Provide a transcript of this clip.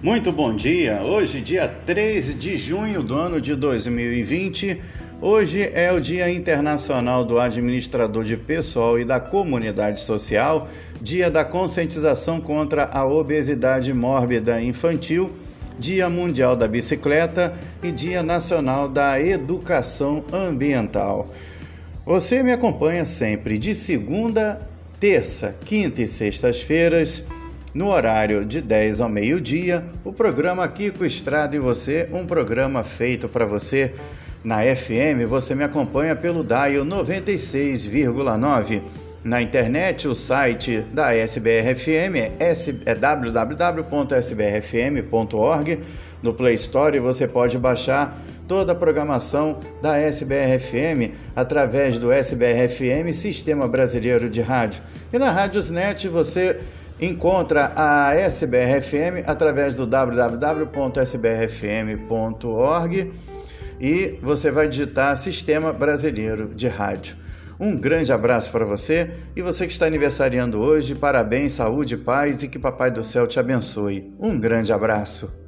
Muito bom dia. Hoje, dia 3 de junho do ano de 2020. Hoje é o Dia Internacional do Administrador de Pessoal e da Comunidade Social, Dia da Conscientização contra a Obesidade Mórbida Infantil, Dia Mundial da Bicicleta e Dia Nacional da Educação Ambiental. Você me acompanha sempre de segunda, terça, quinta e sextas-feiras no horário de 10 ao meio-dia, o programa Kiko Estrada e Você, um programa feito para você na FM. Você me acompanha pelo Dial 96,9. Na internet, o site da SBRFM é, é www.sbrfm.org. No Play Store você pode baixar toda a programação da SBRFM através do SBRFM Sistema Brasileiro de Rádio. E na Rádiosnet você encontra a SBRFM através do www.sbrfm.org e você vai digitar Sistema Brasileiro de Rádio. Um grande abraço para você e você que está aniversariando hoje, parabéns, saúde, paz e que Papai do Céu te abençoe. Um grande abraço.